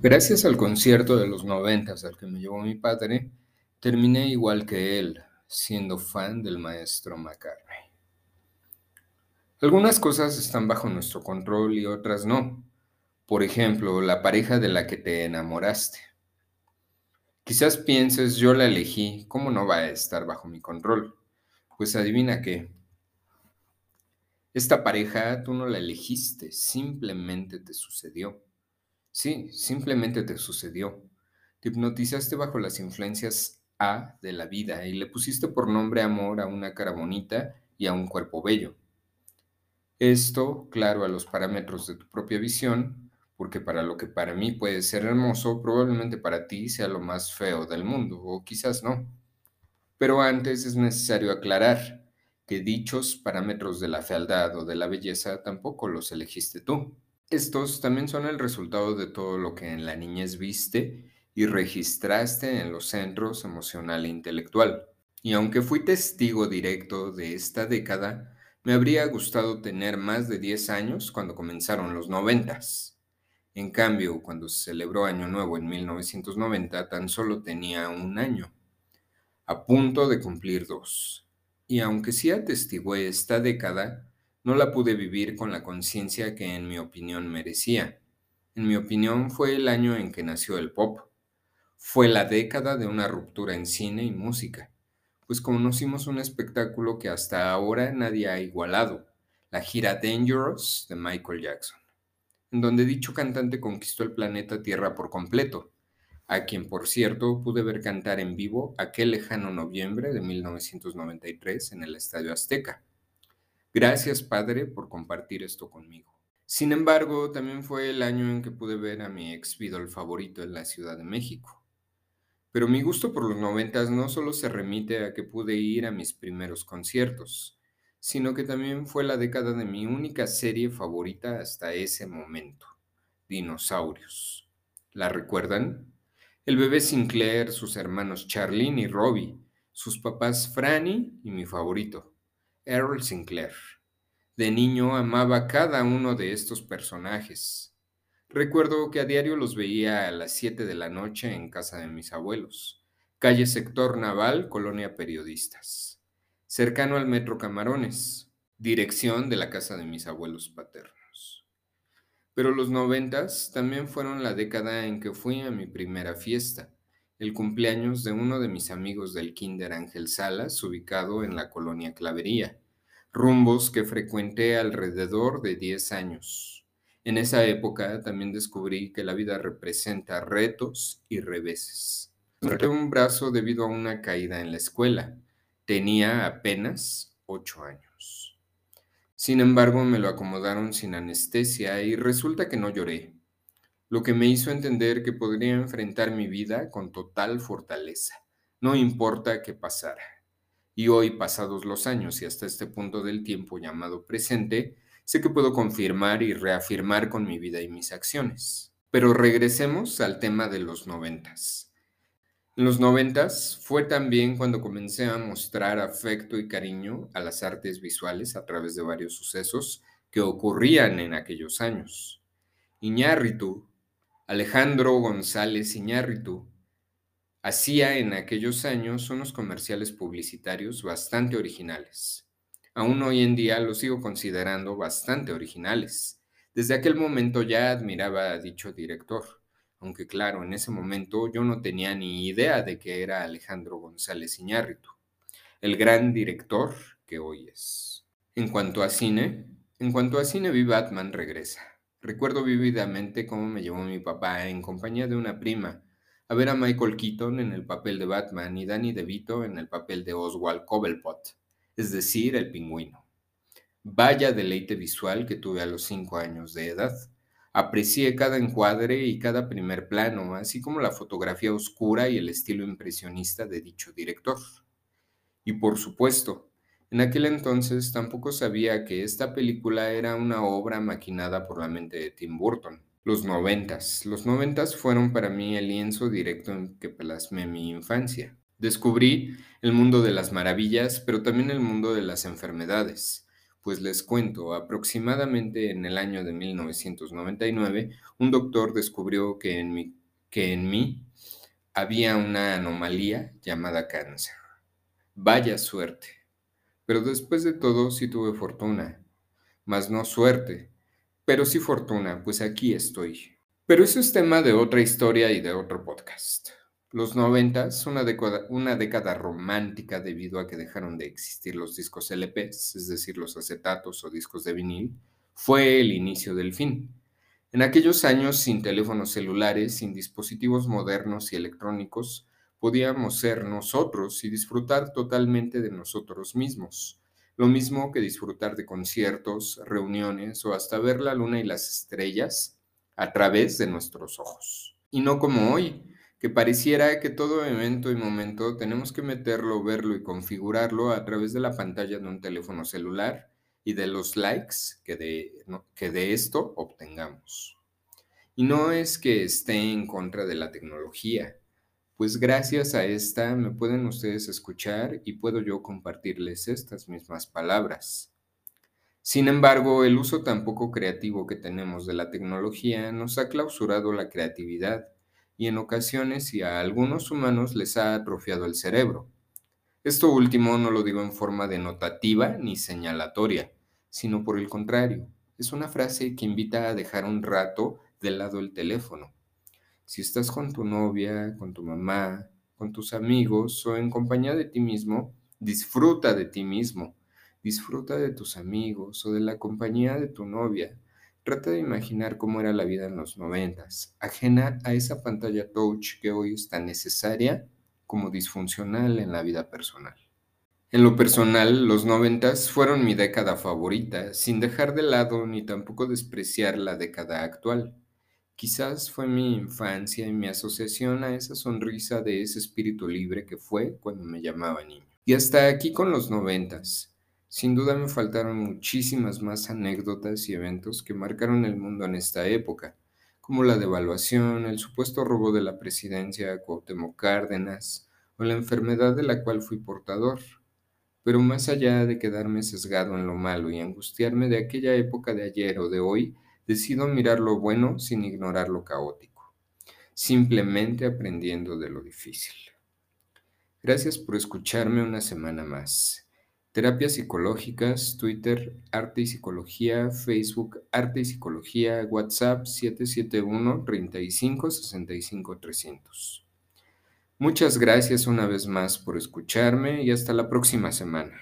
Gracias al concierto de los noventas al que me llevó mi padre, terminé igual que él, siendo fan del maestro McCartney. Algunas cosas están bajo nuestro control y otras no. Por ejemplo, la pareja de la que te enamoraste. Quizás pienses, yo la elegí, ¿cómo no va a estar bajo mi control? Pues adivina qué. Esta pareja tú no la elegiste, simplemente te sucedió. Sí, simplemente te sucedió. Te hipnotizaste bajo las influencias A de la vida y le pusiste por nombre amor a una cara bonita y a un cuerpo bello. Esto, claro, a los parámetros de tu propia visión, porque para lo que para mí puede ser hermoso, probablemente para ti sea lo más feo del mundo, o quizás no. Pero antes es necesario aclarar que dichos parámetros de la fealdad o de la belleza tampoco los elegiste tú. Estos también son el resultado de todo lo que en la niñez viste y registraste en los centros emocional e intelectual. Y aunque fui testigo directo de esta década, me habría gustado tener más de 10 años cuando comenzaron los noventas. En cambio, cuando se celebró Año Nuevo en 1990, tan solo tenía un año, a punto de cumplir dos. Y aunque sí atestigué esta década, no la pude vivir con la conciencia que en mi opinión merecía. En mi opinión fue el año en que nació el pop. Fue la década de una ruptura en cine y música, pues conocimos un espectáculo que hasta ahora nadie ha igualado, la gira Dangerous de Michael Jackson, en donde dicho cantante conquistó el planeta Tierra por completo, a quien por cierto pude ver cantar en vivo aquel lejano noviembre de 1993 en el Estadio Azteca. Gracias, Padre, por compartir esto conmigo. Sin embargo, también fue el año en que pude ver a mi ex Beatle favorito en la Ciudad de México. Pero mi gusto por los noventas no solo se remite a que pude ir a mis primeros conciertos, sino que también fue la década de mi única serie favorita hasta ese momento, Dinosaurios. ¿La recuerdan? El bebé Sinclair, sus hermanos Charlene y Robbie, sus papás Franny y mi favorito, Errol Sinclair. De niño amaba cada uno de estos personajes. Recuerdo que a diario los veía a las 7 de la noche en casa de mis abuelos, calle Sector Naval, Colonia Periodistas, cercano al Metro Camarones, dirección de la casa de mis abuelos paternos. Pero los noventas también fueron la década en que fui a mi primera fiesta, el cumpleaños de uno de mis amigos del Kinder Ángel Salas, ubicado en la colonia Clavería, rumbos que frecuenté alrededor de 10 años. En esa época también descubrí que la vida representa retos y reveses. Perdí un brazo debido a una caída en la escuela. Tenía apenas 8 años. Sin embargo, me lo acomodaron sin anestesia y resulta que no lloré lo que me hizo entender que podría enfrentar mi vida con total fortaleza, no importa qué pasara. Y hoy, pasados los años y hasta este punto del tiempo llamado presente, sé que puedo confirmar y reafirmar con mi vida y mis acciones. Pero regresemos al tema de los noventas. En los noventas fue también cuando comencé a mostrar afecto y cariño a las artes visuales a través de varios sucesos que ocurrían en aquellos años. Iñárritu Alejandro González Iñárritu hacía en aquellos años unos comerciales publicitarios bastante originales. Aún hoy en día los sigo considerando bastante originales. Desde aquel momento ya admiraba a dicho director, aunque claro, en ese momento yo no tenía ni idea de que era Alejandro González Iñárritu, el gran director que hoy es. En cuanto a cine, en cuanto a cine vi Batman regresa. Recuerdo vívidamente cómo me llevó mi papá en compañía de una prima a ver a Michael Keaton en el papel de Batman y Danny DeVito en el papel de Oswald Cobblepot, es decir, el pingüino. Vaya deleite visual que tuve a los cinco años de edad. Aprecié cada encuadre y cada primer plano, así como la fotografía oscura y el estilo impresionista de dicho director. Y por supuesto, en aquel entonces tampoco sabía que esta película era una obra maquinada por la mente de Tim Burton. Los noventas. Los noventas fueron para mí el lienzo directo en que plasmé mi infancia. Descubrí el mundo de las maravillas, pero también el mundo de las enfermedades, Pues les cuento, aproximadamente en el año de 1999, un doctor descubrió que en mí, que en mí había una anomalía llamada cáncer. Vaya suerte. Pero después de todo sí tuve fortuna, mas no suerte, pero sí fortuna, pues aquí estoy. Pero eso es tema de otra historia y de otro podcast. Los noventas, una década, una década romántica debido a que dejaron de existir los discos LPs, es decir, los acetatos o discos de vinil, fue el inicio del fin. En aquellos años, sin teléfonos celulares, sin dispositivos modernos y electrónicos, podíamos ser nosotros y disfrutar totalmente de nosotros mismos. Lo mismo que disfrutar de conciertos, reuniones o hasta ver la luna y las estrellas a través de nuestros ojos. Y no como hoy, que pareciera que todo evento y momento tenemos que meterlo, verlo y configurarlo a través de la pantalla de un teléfono celular y de los likes que de, que de esto obtengamos. Y no es que esté en contra de la tecnología, pues gracias a esta me pueden ustedes escuchar y puedo yo compartirles estas mismas palabras. Sin embargo, el uso tan poco creativo que tenemos de la tecnología nos ha clausurado la creatividad y en ocasiones y a algunos humanos les ha atrofiado el cerebro. Esto último no lo digo en forma denotativa ni señalatoria, sino por el contrario, es una frase que invita a dejar un rato de lado el teléfono. Si estás con tu novia, con tu mamá, con tus amigos o en compañía de ti mismo, disfruta de ti mismo Disfruta de tus amigos o de la compañía de tu novia. Trata de imaginar cómo era la vida en los noventas, ajena a esa pantalla touch que hoy es tan necesaria como disfuncional en la vida personal. En lo personal, los noventas fueron mi década favorita, sin dejar de lado ni tampoco despreciar la década actual. Quizás fue mi infancia y mi asociación a esa sonrisa de ese espíritu libre que fue cuando me llamaba niño. Y hasta aquí con los noventas. Sin duda me faltaron muchísimas más anécdotas y eventos que marcaron el mundo en esta época, como la devaluación, el supuesto robo de la presidencia a Cuauhtémoc Cárdenas o la enfermedad de la cual fui portador. Pero más allá de quedarme sesgado en lo malo y angustiarme de aquella época de ayer o de hoy, decido mirar lo bueno sin ignorar lo caótico, simplemente aprendiendo de lo difícil. Gracias por escucharme una semana más. Terapias psicológicas, Twitter, Arte y Psicología, Facebook, Arte y Psicología, WhatsApp 771 35 65 300. Muchas gracias una vez más por escucharme y hasta la próxima semana.